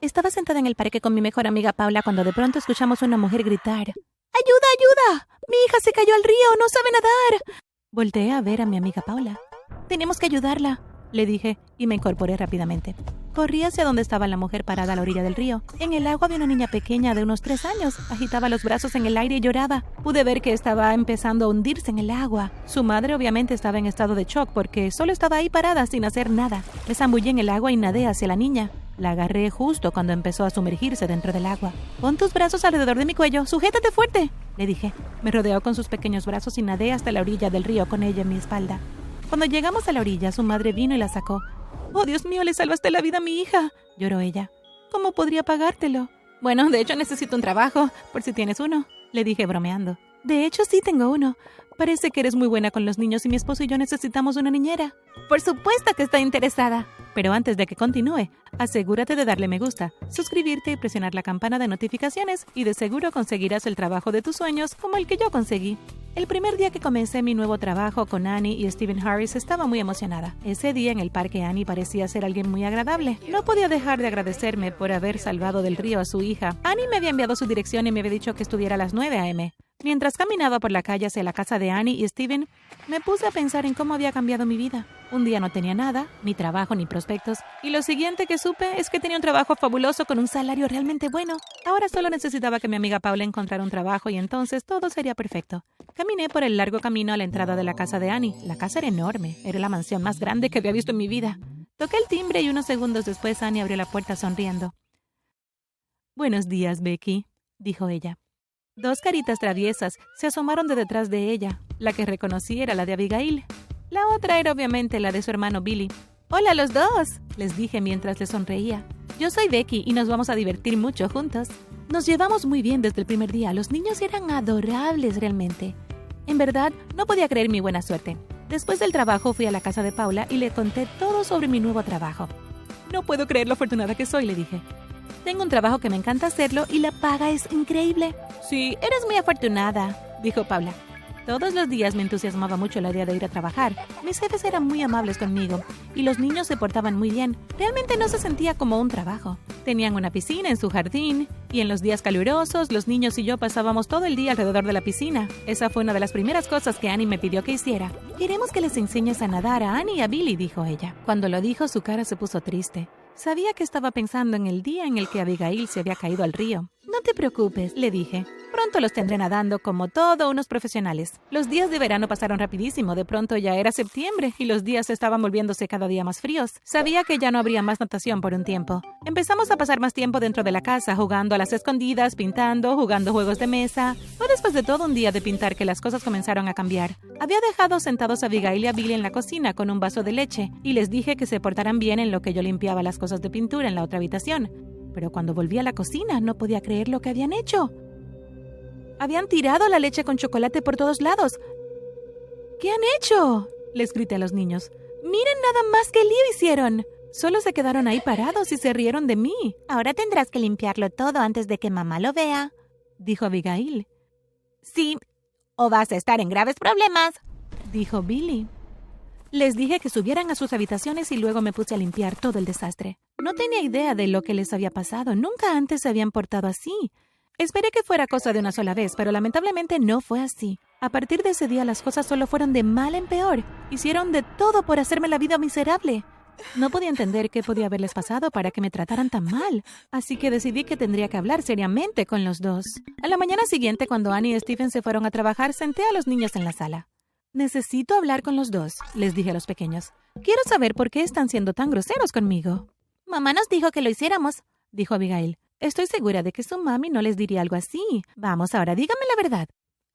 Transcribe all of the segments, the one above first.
Estaba sentada en el parque con mi mejor amiga Paula cuando de pronto escuchamos a una mujer gritar ¡Ayuda, ayuda! Mi hija se cayó al río, no sabe nadar. Volteé a ver a mi amiga Paula. Tenemos que ayudarla, le dije, y me incorporé rápidamente. Corrí hacia donde estaba la mujer parada a la orilla del río. En el agua había una niña pequeña de unos tres años. Agitaba los brazos en el aire y lloraba. Pude ver que estaba empezando a hundirse en el agua. Su madre obviamente estaba en estado de shock porque solo estaba ahí parada sin hacer nada. Me zambullí en el agua y nadé hacia la niña. La agarré justo cuando empezó a sumergirse dentro del agua. Pon tus brazos alrededor de mi cuello. Sujétate fuerte, le dije. Me rodeó con sus pequeños brazos y nadé hasta la orilla del río con ella en mi espalda. Cuando llegamos a la orilla, su madre vino y la sacó. Oh, Dios mío, le salvaste la vida a mi hija, lloró ella. ¿Cómo podría pagártelo? Bueno, de hecho necesito un trabajo, por si tienes uno, le dije bromeando. De hecho, sí tengo uno. Parece que eres muy buena con los niños y mi esposo y yo necesitamos una niñera. Por supuesto que estoy interesada. Pero antes de que continúe, asegúrate de darle me gusta, suscribirte y presionar la campana de notificaciones y de seguro conseguirás el trabajo de tus sueños como el que yo conseguí. El primer día que comencé mi nuevo trabajo con Annie y Stephen Harris estaba muy emocionada. Ese día en el parque Annie parecía ser alguien muy agradable. No podía dejar de agradecerme por haber salvado del río a su hija. Annie me había enviado su dirección y me había dicho que estuviera a las 9 a.m. Mientras caminaba por la calle hacia la casa de Annie y Steven, me puse a pensar en cómo había cambiado mi vida. Un día no tenía nada, ni trabajo ni prospectos, y lo siguiente que supe es que tenía un trabajo fabuloso con un salario realmente bueno. Ahora solo necesitaba que mi amiga Paula encontrara un trabajo y entonces todo sería perfecto. Caminé por el largo camino a la entrada de la casa de Annie. La casa era enorme, era la mansión más grande que había visto en mi vida. Toqué el timbre y unos segundos después Annie abrió la puerta sonriendo. Buenos días, Becky, dijo ella. Dos caritas traviesas se asomaron de detrás de ella. La que reconocí era la de Abigail. La otra era obviamente la de su hermano Billy. Hola los dos, les dije mientras le sonreía. Yo soy Becky y nos vamos a divertir mucho juntos. Nos llevamos muy bien desde el primer día. Los niños eran adorables realmente. En verdad, no podía creer mi buena suerte. Después del trabajo fui a la casa de Paula y le conté todo sobre mi nuevo trabajo. No puedo creer lo afortunada que soy, le dije. Tengo un trabajo que me encanta hacerlo y la paga es increíble. Sí, eres muy afortunada, dijo Paula. Todos los días me entusiasmaba mucho la idea de ir a trabajar. Mis jefes eran muy amables conmigo y los niños se portaban muy bien. Realmente no se sentía como un trabajo. Tenían una piscina en su jardín y en los días calurosos los niños y yo pasábamos todo el día alrededor de la piscina. Esa fue una de las primeras cosas que Annie me pidió que hiciera. Queremos que les enseñes a nadar a Annie y a Billy, dijo ella. Cuando lo dijo su cara se puso triste. Sabía que estaba pensando en el día en el que Abigail se había caído al río. No te preocupes, le dije. Pronto los tendré nadando como todos unos profesionales. Los días de verano pasaron rapidísimo, de pronto ya era septiembre y los días estaban volviéndose cada día más fríos. Sabía que ya no habría más natación por un tiempo. Empezamos a pasar más tiempo dentro de la casa, jugando a las escondidas, pintando, jugando juegos de mesa. Fue después de todo un día de pintar que las cosas comenzaron a cambiar. Había dejado sentados a Abigail y a Billy en la cocina con un vaso de leche y les dije que se portaran bien en lo que yo limpiaba las cosas de pintura en la otra habitación. Pero cuando volví a la cocina no podía creer lo que habían hecho. Habían tirado la leche con chocolate por todos lados. ¿Qué han hecho? les grité a los niños. Miren nada más que lío hicieron. Solo se quedaron ahí parados y se rieron de mí. Ahora tendrás que limpiarlo todo antes de que mamá lo vea, dijo Abigail. Sí, o vas a estar en graves problemas, dijo Billy. Les dije que subieran a sus habitaciones y luego me puse a limpiar todo el desastre. No tenía idea de lo que les había pasado. Nunca antes se habían portado así. Esperé que fuera cosa de una sola vez, pero lamentablemente no fue así. A partir de ese día las cosas solo fueron de mal en peor. Hicieron de todo por hacerme la vida miserable. No podía entender qué podía haberles pasado para que me trataran tan mal, así que decidí que tendría que hablar seriamente con los dos. A la mañana siguiente, cuando Annie y Stephen se fueron a trabajar, senté a los niños en la sala. Necesito hablar con los dos, les dije a los pequeños. Quiero saber por qué están siendo tan groseros conmigo. Mamá nos dijo que lo hiciéramos, dijo Abigail. Estoy segura de que su mami no les diría algo así. Vamos, ahora dígame la verdad.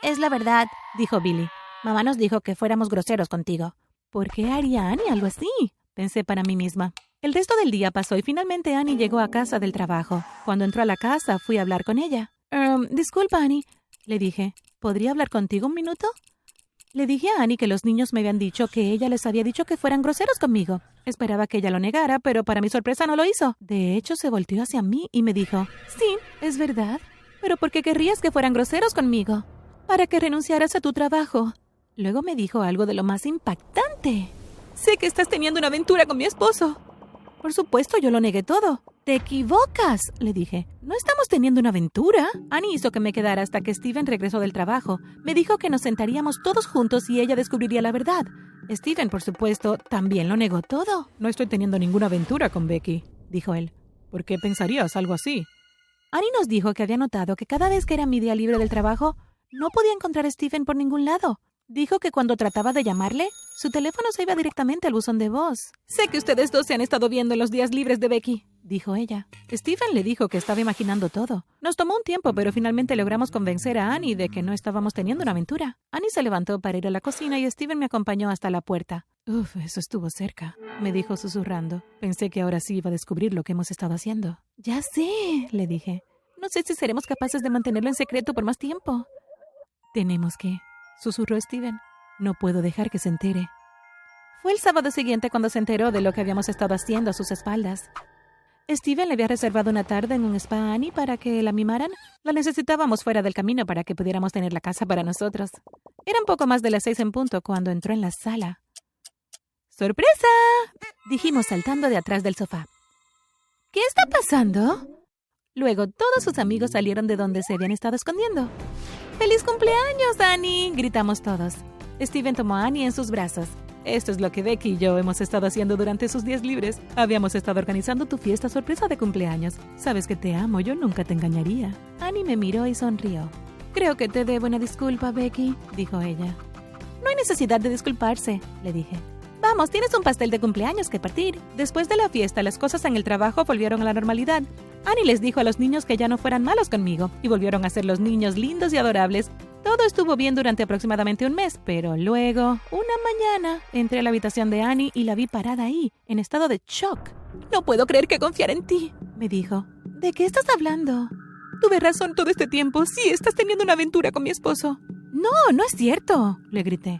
Es la verdad, dijo Billy. Mamá nos dijo que fuéramos groseros contigo. ¿Por qué haría Annie algo así? Pensé para mí misma. El resto del día pasó y finalmente Annie llegó a casa del trabajo. Cuando entró a la casa fui a hablar con ella. Um, disculpa, Annie, le dije. ¿Podría hablar contigo un minuto? Le dije a Annie que los niños me habían dicho que ella les había dicho que fueran groseros conmigo. Esperaba que ella lo negara, pero para mi sorpresa no lo hizo. De hecho, se volteó hacia mí y me dijo, Sí, es verdad. Pero ¿por qué querrías que fueran groseros conmigo? Para que renunciaras a tu trabajo. Luego me dijo algo de lo más impactante. Sé que estás teniendo una aventura con mi esposo. Por supuesto, yo lo negué todo. Te equivocas, le dije. No estamos teniendo una aventura. Annie hizo que me quedara hasta que Steven regresó del trabajo. Me dijo que nos sentaríamos todos juntos y ella descubriría la verdad. Steven, por supuesto, también lo negó todo. No estoy teniendo ninguna aventura con Becky, dijo él. ¿Por qué pensarías algo así? Annie nos dijo que había notado que cada vez que era mi día libre del trabajo, no podía encontrar a Steven por ningún lado. Dijo que cuando trataba de llamarle, su teléfono se iba directamente al buzón de voz. Sé que ustedes dos se han estado viendo en los días libres de Becky, dijo ella. Steven le dijo que estaba imaginando todo. Nos tomó un tiempo, pero finalmente logramos convencer a Annie de que no estábamos teniendo una aventura. Annie se levantó para ir a la cocina y Steven me acompañó hasta la puerta. Uf, eso estuvo cerca, me dijo susurrando. Pensé que ahora sí iba a descubrir lo que hemos estado haciendo. Ya sé, le dije. No sé si seremos capaces de mantenerlo en secreto por más tiempo. Tenemos que, susurró Steven. No puedo dejar que se entere. Fue el sábado siguiente cuando se enteró de lo que habíamos estado haciendo a sus espaldas. Steven le había reservado una tarde en un spa a Annie para que la mimaran. La necesitábamos fuera del camino para que pudiéramos tener la casa para nosotros. Era un poco más de las seis en punto cuando entró en la sala. ¡Sorpresa! dijimos saltando de atrás del sofá. ¿Qué está pasando? Luego todos sus amigos salieron de donde se habían estado escondiendo. ¡Feliz cumpleaños, Annie! gritamos todos. Steven tomó a Annie en sus brazos. Esto es lo que Becky y yo hemos estado haciendo durante sus días libres. Habíamos estado organizando tu fiesta sorpresa de cumpleaños. Sabes que te amo, yo nunca te engañaría. Annie me miró y sonrió. Creo que te debo una disculpa, Becky, dijo ella. No hay necesidad de disculparse, le dije. Vamos, tienes un pastel de cumpleaños que partir. Después de la fiesta, las cosas en el trabajo volvieron a la normalidad. Annie les dijo a los niños que ya no fueran malos conmigo, y volvieron a ser los niños lindos y adorables. Todo estuvo bien durante aproximadamente un mes, pero luego, una mañana, entré a la habitación de Annie y la vi parada ahí, en estado de shock. No puedo creer que confiar en ti, me dijo. ¿De qué estás hablando? Tuve razón todo este tiempo. Sí, estás teniendo una aventura con mi esposo. No, no es cierto, le grité.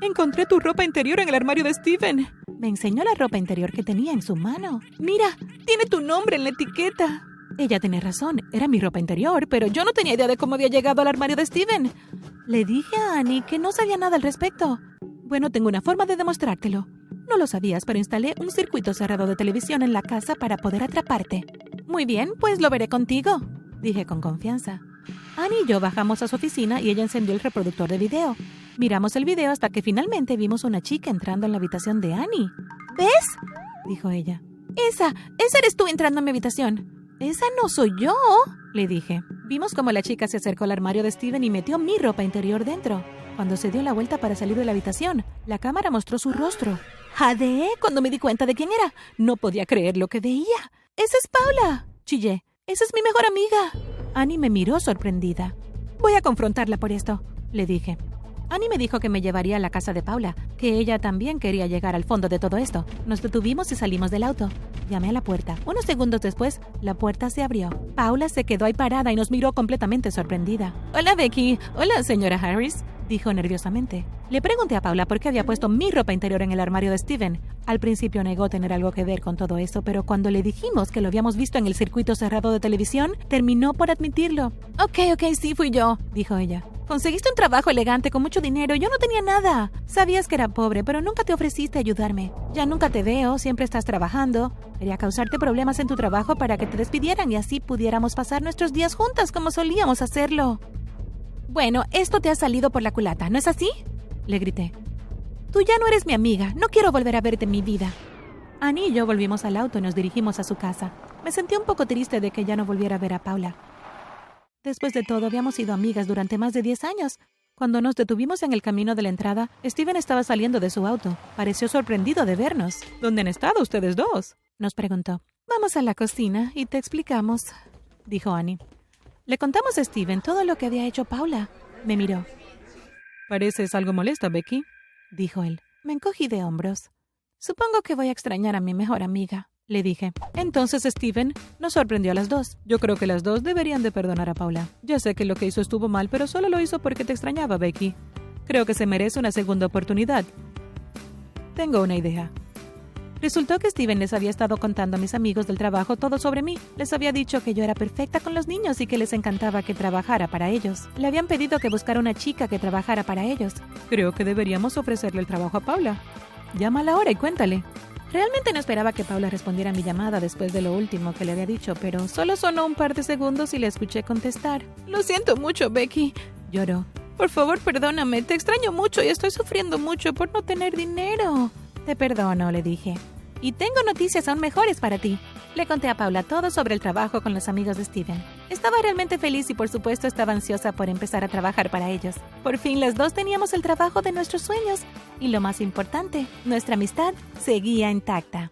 Encontré tu ropa interior en el armario de Steven. Me enseñó la ropa interior que tenía en su mano. Mira, tiene tu nombre en la etiqueta. Ella tenía razón, era mi ropa interior, pero yo no tenía idea de cómo había llegado al armario de Steven. Le dije a Annie que no sabía nada al respecto. Bueno, tengo una forma de demostrártelo. No lo sabías, pero instalé un circuito cerrado de televisión en la casa para poder atraparte. Muy bien, pues lo veré contigo, dije con confianza. Annie y yo bajamos a su oficina y ella encendió el reproductor de video. Miramos el video hasta que finalmente vimos una chica entrando en la habitación de Annie. ¿Ves? dijo ella. Esa, esa eres tú entrando en mi habitación. Esa no soy yo, le dije. Vimos como la chica se acercó al armario de Steven y metió mi ropa interior dentro. Cuando se dio la vuelta para salir de la habitación, la cámara mostró su rostro. ¡Jade! Cuando me di cuenta de quién era, no podía creer lo que veía. ¡Esa es Paula! Chillé. ¡Esa es mi mejor amiga! Annie me miró sorprendida. Voy a confrontarla por esto, le dije. Annie me dijo que me llevaría a la casa de Paula, que ella también quería llegar al fondo de todo esto. Nos detuvimos y salimos del auto. Llamé a la puerta. Unos segundos después, la puerta se abrió. Paula se quedó ahí parada y nos miró completamente sorprendida. Hola, Becky. Hola, señora Harris dijo nerviosamente. Le pregunté a Paula por qué había puesto mi ropa interior en el armario de Steven. Al principio negó tener algo que ver con todo eso, pero cuando le dijimos que lo habíamos visto en el circuito cerrado de televisión, terminó por admitirlo. Ok, ok, sí fui yo, dijo ella. Conseguiste un trabajo elegante con mucho dinero. Yo no tenía nada. Sabías que era pobre, pero nunca te ofreciste ayudarme. Ya nunca te veo, siempre estás trabajando. Quería causarte problemas en tu trabajo para que te despidieran y así pudiéramos pasar nuestros días juntas como solíamos hacerlo. Bueno, esto te ha salido por la culata, ¿no es así? Le grité. Tú ya no eres mi amiga. No quiero volver a verte en mi vida. Annie y yo volvimos al auto y nos dirigimos a su casa. Me sentí un poco triste de que ya no volviera a ver a Paula. Después de todo, habíamos sido amigas durante más de diez años. Cuando nos detuvimos en el camino de la entrada, Steven estaba saliendo de su auto. Pareció sorprendido de vernos. ¿Dónde han estado ustedes dos? Nos preguntó. Vamos a la cocina y te explicamos, dijo Annie. Le contamos a Steven todo lo que había hecho Paula. Me miró. Pareces algo molesta, Becky, dijo él. Me encogí de hombros. Supongo que voy a extrañar a mi mejor amiga le dije. Entonces Steven nos sorprendió a las dos. Yo creo que las dos deberían de perdonar a Paula. Ya sé que lo que hizo estuvo mal, pero solo lo hizo porque te extrañaba, Becky. Creo que se merece una segunda oportunidad. Tengo una idea. Resultó que Steven les había estado contando a mis amigos del trabajo todo sobre mí. Les había dicho que yo era perfecta con los niños y que les encantaba que trabajara para ellos. Le habían pedido que buscara una chica que trabajara para ellos. Creo que deberíamos ofrecerle el trabajo a Paula. Llámala ahora y cuéntale. Realmente no esperaba que Paula respondiera a mi llamada después de lo último que le había dicho, pero solo sonó un par de segundos y le escuché contestar. Lo siento mucho, Becky. Lloró. Por favor, perdóname, te extraño mucho y estoy sufriendo mucho por no tener dinero. Te perdono, le dije. Y tengo noticias aún mejores para ti. Le conté a Paula todo sobre el trabajo con los amigos de Steven. Estaba realmente feliz y por supuesto estaba ansiosa por empezar a trabajar para ellos. Por fin las dos teníamos el trabajo de nuestros sueños y lo más importante, nuestra amistad seguía intacta.